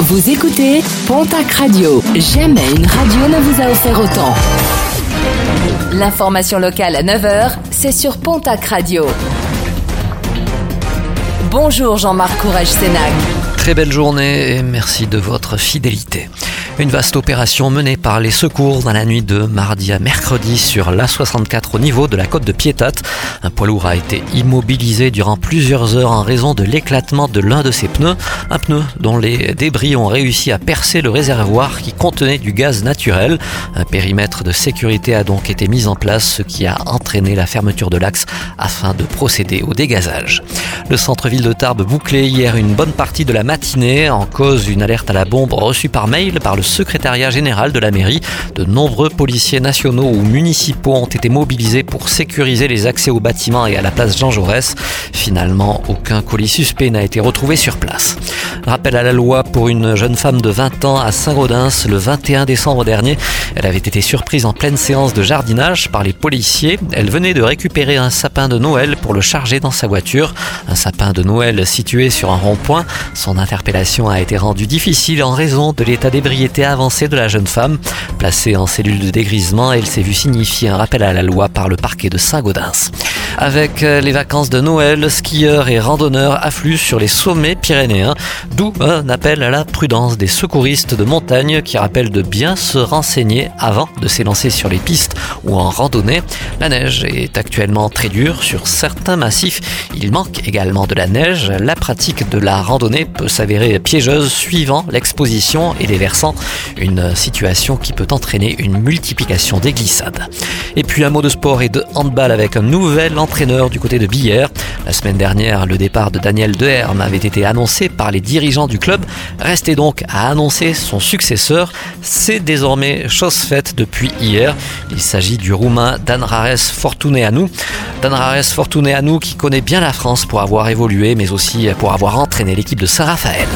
Vous écoutez Pontac Radio. Jamais une radio ne vous a offert autant. L'information locale à 9h, c'est sur Pontac Radio. Bonjour Jean-Marc Courage Sénac. Très belle journée et merci de votre fidélité. Une vaste opération menée par les secours dans la nuit de mardi à mercredi sur l'A64 au niveau de la côte de Piétat. Un poids lourd a été immobilisé durant plusieurs heures en raison de l'éclatement de l'un de ses pneus. Un pneu dont les débris ont réussi à percer le réservoir qui contenait du gaz naturel. Un périmètre de sécurité a donc été mis en place, ce qui a entraîné la fermeture de l'axe afin de procéder au dégazage. Le centre-ville de Tarbes bouclé hier une bonne partie de la matinée en cause d'une alerte à la bombe reçue par mail par le secrétariat général de la mairie. De nombreux policiers nationaux ou municipaux ont été mobilisés pour sécuriser les accès aux bâtiments et à la place Jean Jaurès. Finalement, aucun colis suspect n'a été retrouvé sur place. Rappel à la loi pour une jeune femme de 20 ans à Saint-Gaudens le 21 décembre dernier. Elle avait été surprise en pleine séance de jardinage par les policiers. Elle venait de récupérer un sapin de Noël pour le charger dans sa voiture. Un sapin de Noël situé sur un rond-point. Son interpellation a été rendue difficile en raison de l'état d'ébriété avancée de la jeune femme. Placée en cellule de dégrisement, elle s'est vue signifier un rappel à la loi par le parquet de Saint-Gaudens. Avec euh, les vacances de Noël, skieurs et randonneurs affluent sur les sommets pyrénéens, d'où un appel à la prudence des secouristes de montagne qui rappellent de bien se renseigner avant de s'élancer sur les pistes ou en randonnée. La neige est actuellement très dure sur certains massifs. Il manque également de la neige. La pratique de la randonnée peut s'avérer piégeuse suivant l'exposition et les versants. Une situation qui peut entraîner une multiplication des glissades. Et puis un mot de sport et de handball avec un nouvel entraîneur du côté de Billère. La semaine dernière, le départ de Daniel Deherme avait été annoncé par les dirigeants du club. Restait donc à annoncer son successeur. C'est désormais chose faite depuis hier. Il s'agit du roumain Dan Rares Fortuneanu. Dan Rares Fortuneanu qui connaît bien la France pour avoir évolué mais aussi pour avoir entraîné l'équipe de Saint-Raphaël.